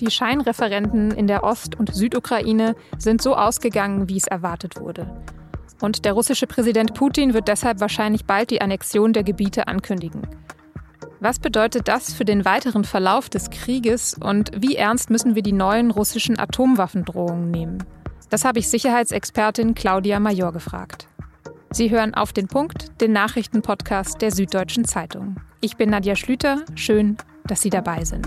Die Scheinreferenten in der Ost- und Südukraine sind so ausgegangen, wie es erwartet wurde. Und der russische Präsident Putin wird deshalb wahrscheinlich bald die Annexion der Gebiete ankündigen. Was bedeutet das für den weiteren Verlauf des Krieges und wie ernst müssen wir die neuen russischen Atomwaffendrohungen nehmen? Das habe ich Sicherheitsexpertin Claudia Major gefragt. Sie hören auf den Punkt, den Nachrichtenpodcast der Süddeutschen Zeitung. Ich bin Nadja Schlüter. Schön, dass Sie dabei sind.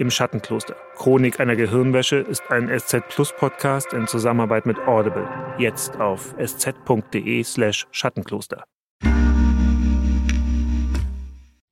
Im Schattenkloster. Chronik einer Gehirnwäsche ist ein SZ Plus Podcast in Zusammenarbeit mit Audible. Jetzt auf sz.de/slash Schattenkloster.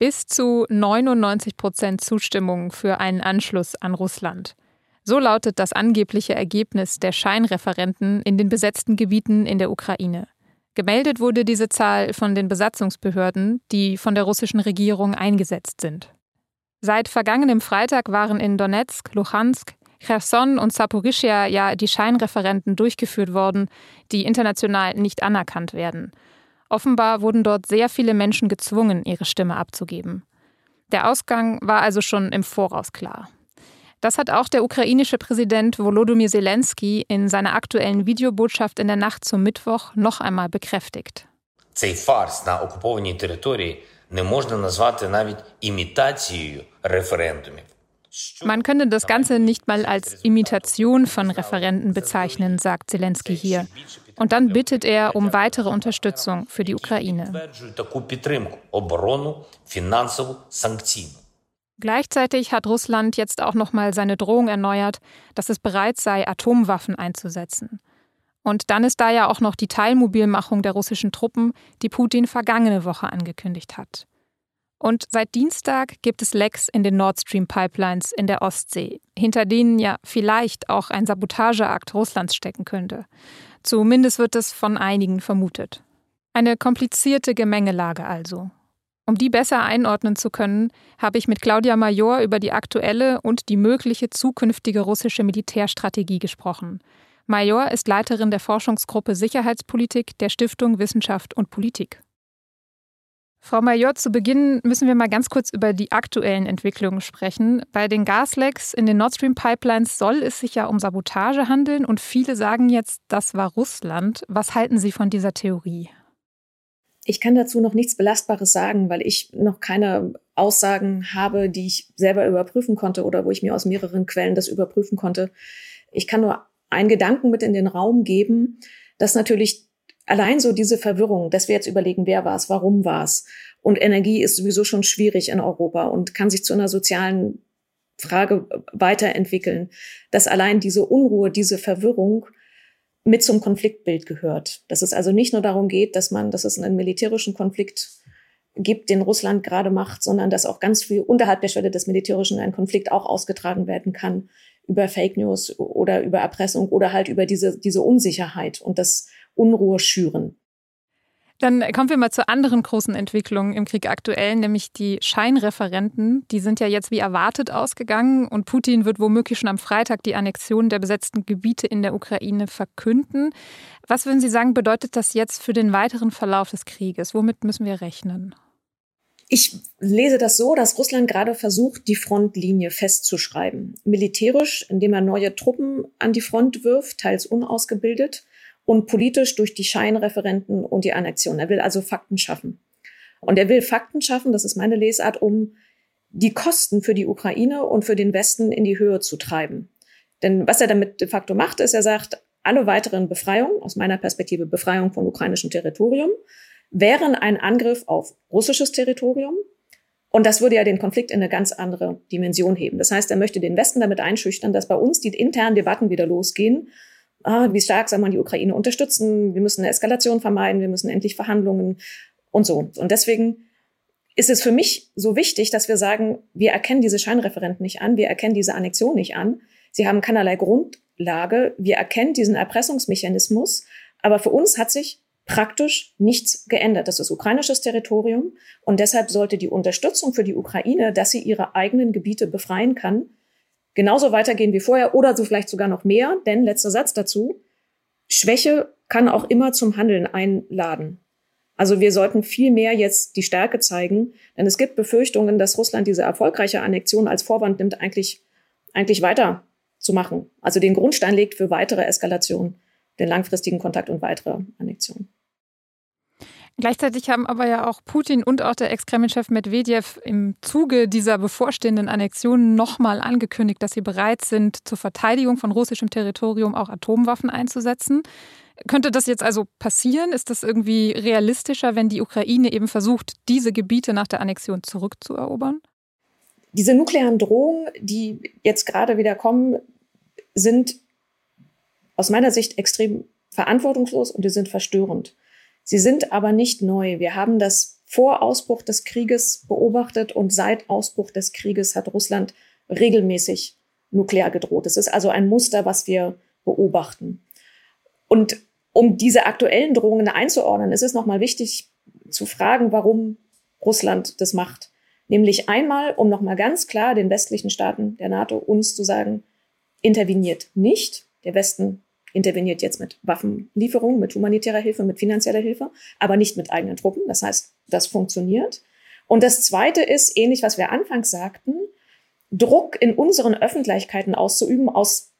Bis zu 99 Prozent Zustimmung für einen Anschluss an Russland. So lautet das angebliche Ergebnis der Scheinreferenten in den besetzten Gebieten in der Ukraine. Gemeldet wurde diese Zahl von den Besatzungsbehörden, die von der russischen Regierung eingesetzt sind. Seit vergangenem Freitag waren in Donetsk, Luhansk, Cherson und Saporischia ja die Scheinreferenten durchgeführt worden, die international nicht anerkannt werden. Offenbar wurden dort sehr viele Menschen gezwungen, ihre Stimme abzugeben. Der Ausgang war also schon im Voraus klar. Das hat auch der ukrainische Präsident Volodymyr Zelensky in seiner aktuellen Videobotschaft in der Nacht zum Mittwoch noch einmal bekräftigt. Цей фарс на окупованій території не можна назвати навіть імітацією референдумів. Man könnte das Ganze nicht mal als Imitation von Referenten bezeichnen, sagt Zelensky hier. Und dann bittet er um weitere Unterstützung für die Ukraine. Gleichzeitig hat Russland jetzt auch noch mal seine Drohung erneuert, dass es bereit sei, Atomwaffen einzusetzen. Und dann ist da ja auch noch die Teilmobilmachung der russischen Truppen, die Putin vergangene Woche angekündigt hat. Und seit Dienstag gibt es Lecks in den Nord Stream Pipelines in der Ostsee, hinter denen ja vielleicht auch ein Sabotageakt Russlands stecken könnte. Zumindest wird es von einigen vermutet. Eine komplizierte Gemengelage also. Um die besser einordnen zu können, habe ich mit Claudia Major über die aktuelle und die mögliche zukünftige russische Militärstrategie gesprochen. Major ist Leiterin der Forschungsgruppe Sicherheitspolitik der Stiftung Wissenschaft und Politik. Frau Major, zu Beginn müssen wir mal ganz kurz über die aktuellen Entwicklungen sprechen. Bei den Gaslecks in den Nord Stream Pipelines soll es sich ja um Sabotage handeln und viele sagen jetzt, das war Russland. Was halten Sie von dieser Theorie? Ich kann dazu noch nichts Belastbares sagen, weil ich noch keine Aussagen habe, die ich selber überprüfen konnte oder wo ich mir aus mehreren Quellen das überprüfen konnte. Ich kann nur einen Gedanken mit in den Raum geben, dass natürlich allein so diese Verwirrung, dass wir jetzt überlegen, wer war es, warum war es. Und Energie ist sowieso schon schwierig in Europa und kann sich zu einer sozialen Frage weiterentwickeln, dass allein diese Unruhe, diese Verwirrung mit zum Konfliktbild gehört. Dass es also nicht nur darum geht, dass man, dass es einen militärischen Konflikt gibt, den Russland gerade macht, sondern dass auch ganz viel unterhalb der Schwelle des Militärischen ein Konflikt auch ausgetragen werden kann über Fake News oder über Erpressung oder halt über diese, diese Unsicherheit und das Unruhe schüren. Dann kommen wir mal zur anderen großen Entwicklung im Krieg aktuell, nämlich die Scheinreferenten. Die sind ja jetzt wie erwartet ausgegangen und Putin wird womöglich schon am Freitag die Annexion der besetzten Gebiete in der Ukraine verkünden. Was würden Sie sagen, bedeutet das jetzt für den weiteren Verlauf des Krieges? Womit müssen wir rechnen? Ich lese das so, dass Russland gerade versucht, die Frontlinie festzuschreiben. Militärisch, indem er neue Truppen an die Front wirft, teils unausgebildet und politisch durch die Scheinreferenten und die Annexion. Er will also Fakten schaffen. Und er will Fakten schaffen, das ist meine Lesart, um die Kosten für die Ukraine und für den Westen in die Höhe zu treiben. Denn was er damit de facto macht, ist, er sagt, alle weiteren Befreiungen, aus meiner Perspektive Befreiung von ukrainischem Territorium, wären ein Angriff auf russisches Territorium. Und das würde ja den Konflikt in eine ganz andere Dimension heben. Das heißt, er möchte den Westen damit einschüchtern, dass bei uns die internen Debatten wieder losgehen ah, wie stark soll man die Ukraine unterstützen, wir müssen eine Eskalation vermeiden, wir müssen endlich Verhandlungen und so. Und deswegen ist es für mich so wichtig, dass wir sagen, wir erkennen diese Scheinreferenten nicht an, wir erkennen diese Annexion nicht an, Sie haben keinerlei Grundlage. Wir erkennen diesen Erpressungsmechanismus. Aber für uns hat sich praktisch nichts geändert. Das ist ukrainisches Territorium. Und deshalb sollte die Unterstützung für die Ukraine, dass sie ihre eigenen Gebiete befreien kann, genauso weitergehen wie vorher oder so vielleicht sogar noch mehr. Denn letzter Satz dazu. Schwäche kann auch immer zum Handeln einladen. Also wir sollten viel mehr jetzt die Stärke zeigen, denn es gibt Befürchtungen, dass Russland diese erfolgreiche Annexion als Vorwand nimmt, eigentlich, eigentlich weiter zu machen. Also den Grundstein legt für weitere Eskalation, den langfristigen Kontakt und weitere Annexion. Gleichzeitig haben aber ja auch Putin und auch der Ex-Kreml-Chef Medvedev im Zuge dieser bevorstehenden Annexion nochmal angekündigt, dass sie bereit sind, zur Verteidigung von russischem Territorium auch Atomwaffen einzusetzen. Könnte das jetzt also passieren? Ist das irgendwie realistischer, wenn die Ukraine eben versucht, diese Gebiete nach der Annexion zurückzuerobern? Diese nuklearen Drohungen, die jetzt gerade wieder kommen, sind aus meiner Sicht extrem verantwortungslos und die sind verstörend. Sie sind aber nicht neu. Wir haben das vor Ausbruch des Krieges beobachtet und seit Ausbruch des Krieges hat Russland regelmäßig nuklear gedroht. Es ist also ein Muster, was wir beobachten. Und um diese aktuellen Drohungen einzuordnen, ist es nochmal wichtig zu fragen, warum Russland das macht. Nämlich einmal, um nochmal ganz klar den westlichen Staaten der NATO uns zu sagen, interveniert nicht. Der Westen interveniert jetzt mit Waffenlieferungen, mit humanitärer Hilfe, mit finanzieller Hilfe, aber nicht mit eigenen Truppen. Das heißt, das funktioniert. Und das Zweite ist, ähnlich was wir anfangs sagten, Druck in unseren Öffentlichkeiten auszuüben aus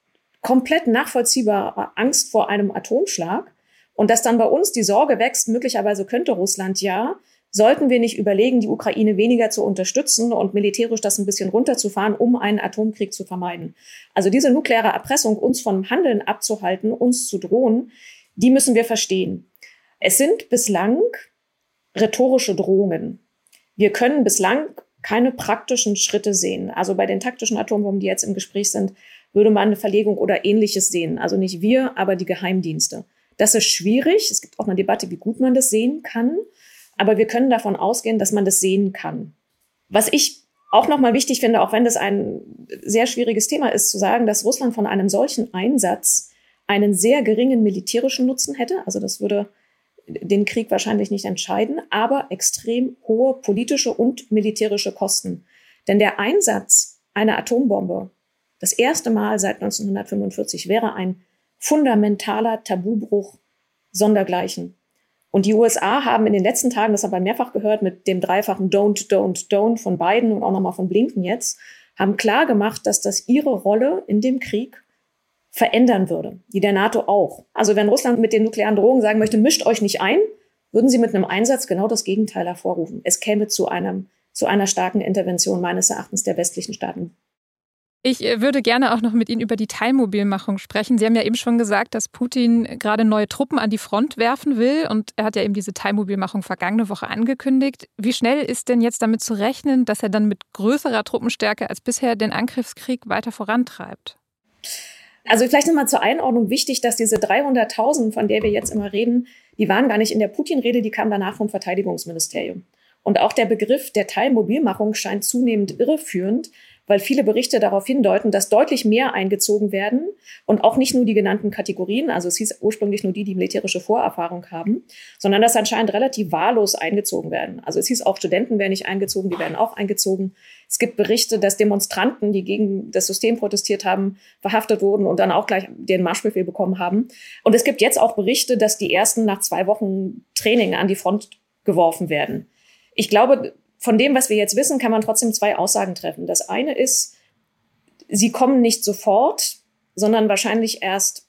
komplett nachvollziehbarer Angst vor einem Atomschlag und dass dann bei uns die Sorge wächst, möglicherweise könnte Russland ja, sollten wir nicht überlegen, die Ukraine weniger zu unterstützen und militärisch das ein bisschen runterzufahren, um einen Atomkrieg zu vermeiden. Also diese nukleare Erpressung, uns vom Handeln abzuhalten, uns zu drohen, die müssen wir verstehen. Es sind bislang rhetorische Drohungen. Wir können bislang keine praktischen Schritte sehen. Also bei den taktischen Atombomben, die jetzt im Gespräch sind, würde man eine Verlegung oder ähnliches sehen. Also nicht wir, aber die Geheimdienste. Das ist schwierig. Es gibt auch eine Debatte, wie gut man das sehen kann. Aber wir können davon ausgehen, dass man das sehen kann. Was ich auch nochmal wichtig finde, auch wenn das ein sehr schwieriges Thema ist, zu sagen, dass Russland von einem solchen Einsatz einen sehr geringen militärischen Nutzen hätte. Also das würde den Krieg wahrscheinlich nicht entscheiden, aber extrem hohe politische und militärische Kosten. Denn der Einsatz einer Atombombe das erste Mal seit 1945 wäre ein fundamentaler Tabubruch sondergleichen. Und die USA haben in den letzten Tagen, das haben wir mehrfach gehört, mit dem dreifachen Don't, Don't, Don't von Biden und auch nochmal von Blinken jetzt, haben klar gemacht, dass das ihre Rolle in dem Krieg verändern würde, die der NATO auch. Also wenn Russland mit den nuklearen Drohungen sagen möchte, mischt euch nicht ein, würden sie mit einem Einsatz genau das Gegenteil hervorrufen. Es käme zu einem, zu einer starken Intervention meines Erachtens der westlichen Staaten. Ich äh, würde gerne auch noch mit Ihnen über die Teilmobilmachung sprechen. Sie haben ja eben schon gesagt, dass Putin gerade neue Truppen an die Front werfen will und er hat ja eben diese Teilmobilmachung vergangene Woche angekündigt. Wie schnell ist denn jetzt damit zu rechnen, dass er dann mit größerer Truppenstärke als bisher den Angriffskrieg weiter vorantreibt? Also vielleicht nochmal zur Einordnung wichtig, dass diese 300.000, von der wir jetzt immer reden, die waren gar nicht in der Putin-Rede, die kamen danach vom Verteidigungsministerium. Und auch der Begriff der Teilmobilmachung scheint zunehmend irreführend, weil viele Berichte darauf hindeuten, dass deutlich mehr eingezogen werden und auch nicht nur die genannten Kategorien, also es hieß ursprünglich nur die, die militärische Vorerfahrung haben, sondern dass anscheinend relativ wahllos eingezogen werden. Also es hieß auch Studenten werden nicht eingezogen, die werden auch eingezogen. Es gibt Berichte, dass Demonstranten, die gegen das System protestiert haben, verhaftet wurden und dann auch gleich den Marschbefehl bekommen haben. Und es gibt jetzt auch Berichte, dass die ersten nach zwei Wochen Training an die Front geworfen werden. Ich glaube, von dem, was wir jetzt wissen, kann man trotzdem zwei Aussagen treffen. Das eine ist, sie kommen nicht sofort, sondern wahrscheinlich erst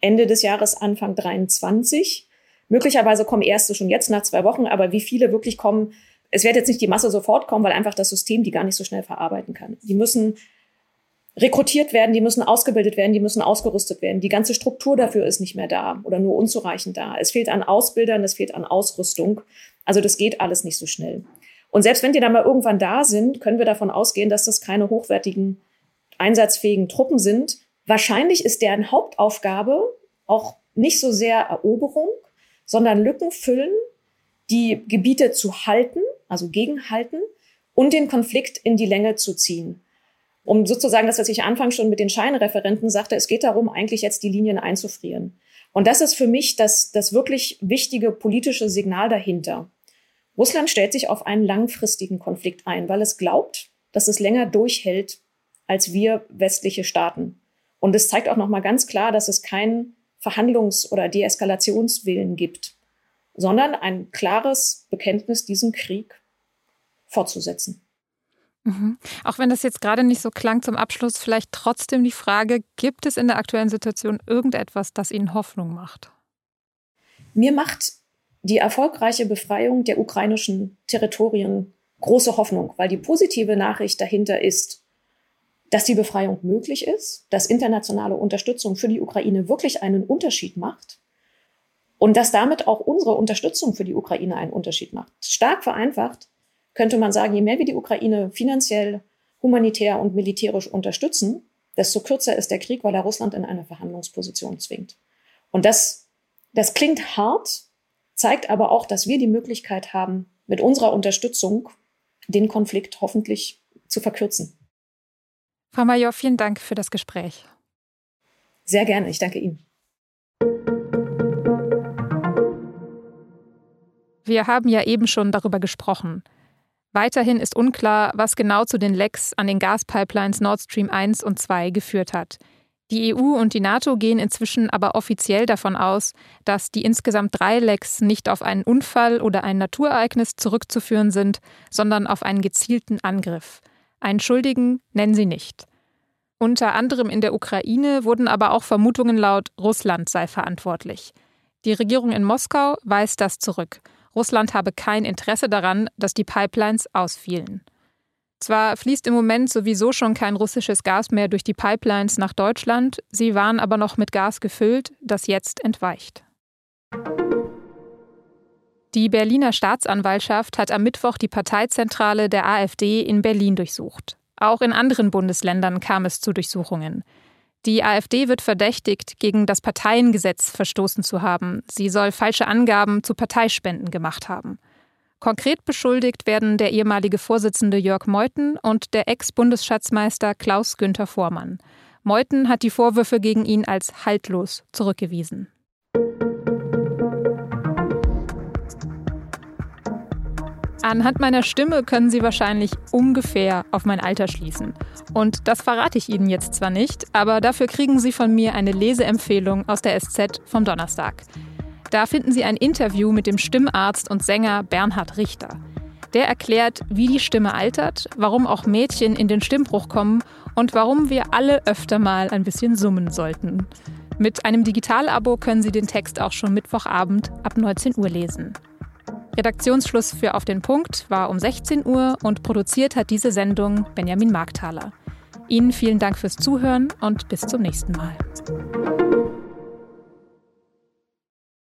Ende des Jahres, Anfang 23. Möglicherweise kommen erste schon jetzt nach zwei Wochen, aber wie viele wirklich kommen, es wird jetzt nicht die Masse sofort kommen, weil einfach das System die gar nicht so schnell verarbeiten kann. Die müssen rekrutiert werden, die müssen ausgebildet werden, die müssen ausgerüstet werden. Die ganze Struktur dafür ist nicht mehr da oder nur unzureichend da. Es fehlt an Ausbildern, es fehlt an Ausrüstung. Also das geht alles nicht so schnell. Und selbst wenn die dann mal irgendwann da sind, können wir davon ausgehen, dass das keine hochwertigen, einsatzfähigen Truppen sind. Wahrscheinlich ist deren Hauptaufgabe auch nicht so sehr Eroberung, sondern Lücken füllen, die Gebiete zu halten, also gegenhalten und den Konflikt in die Länge zu ziehen. Um sozusagen das, was ich anfangs schon mit den Scheinreferenten sagte, es geht darum, eigentlich jetzt die Linien einzufrieren. Und das ist für mich das, das wirklich wichtige politische Signal dahinter. Russland stellt sich auf einen langfristigen Konflikt ein, weil es glaubt, dass es länger durchhält als wir westliche Staaten. Und es zeigt auch noch mal ganz klar, dass es keinen Verhandlungs- oder Deeskalationswillen gibt, sondern ein klares Bekenntnis, diesen Krieg fortzusetzen. Mhm. Auch wenn das jetzt gerade nicht so klang zum Abschluss, vielleicht trotzdem die Frage, gibt es in der aktuellen Situation irgendetwas, das Ihnen Hoffnung macht? Mir macht die erfolgreiche Befreiung der ukrainischen Territorien große Hoffnung, weil die positive Nachricht dahinter ist, dass die Befreiung möglich ist, dass internationale Unterstützung für die Ukraine wirklich einen Unterschied macht und dass damit auch unsere Unterstützung für die Ukraine einen Unterschied macht. Stark vereinfacht könnte man sagen, je mehr wir die Ukraine finanziell, humanitär und militärisch unterstützen, desto kürzer ist der Krieg, weil er Russland in eine Verhandlungsposition zwingt. Und das, das klingt hart, zeigt aber auch, dass wir die Möglichkeit haben, mit unserer Unterstützung den Konflikt hoffentlich zu verkürzen. Frau Major, vielen Dank für das Gespräch. Sehr gerne, ich danke Ihnen. Wir haben ja eben schon darüber gesprochen. Weiterhin ist unklar, was genau zu den Lecks an den Gaspipelines Nord Stream 1 und 2 geführt hat. Die EU und die NATO gehen inzwischen aber offiziell davon aus, dass die insgesamt drei Lecks nicht auf einen Unfall oder ein Naturereignis zurückzuführen sind, sondern auf einen gezielten Angriff. Einen Schuldigen nennen sie nicht. Unter anderem in der Ukraine wurden aber auch Vermutungen laut, Russland sei verantwortlich. Die Regierung in Moskau weist das zurück. Russland habe kein Interesse daran, dass die Pipelines ausfielen. Zwar fließt im Moment sowieso schon kein russisches Gas mehr durch die Pipelines nach Deutschland, sie waren aber noch mit Gas gefüllt, das jetzt entweicht. Die Berliner Staatsanwaltschaft hat am Mittwoch die Parteizentrale der AfD in Berlin durchsucht. Auch in anderen Bundesländern kam es zu Durchsuchungen. Die AfD wird verdächtigt, gegen das Parteiengesetz verstoßen zu haben. Sie soll falsche Angaben zu Parteispenden gemacht haben. Konkret beschuldigt werden der ehemalige Vorsitzende Jörg Meuthen und der Ex-Bundesschatzmeister Klaus Günther Vormann. Meuthen hat die Vorwürfe gegen ihn als haltlos zurückgewiesen. Anhand meiner Stimme können Sie wahrscheinlich ungefähr auf mein Alter schließen. Und das verrate ich Ihnen jetzt zwar nicht, aber dafür kriegen Sie von mir eine Leseempfehlung aus der SZ vom Donnerstag. Da finden Sie ein Interview mit dem Stimmarzt und Sänger Bernhard Richter. Der erklärt, wie die Stimme altert, warum auch Mädchen in den Stimmbruch kommen und warum wir alle öfter mal ein bisschen summen sollten. Mit einem Digitalabo können Sie den Text auch schon Mittwochabend ab 19 Uhr lesen. Redaktionsschluss für Auf den Punkt war um 16 Uhr und produziert hat diese Sendung Benjamin Markthaler. Ihnen vielen Dank fürs Zuhören und bis zum nächsten Mal.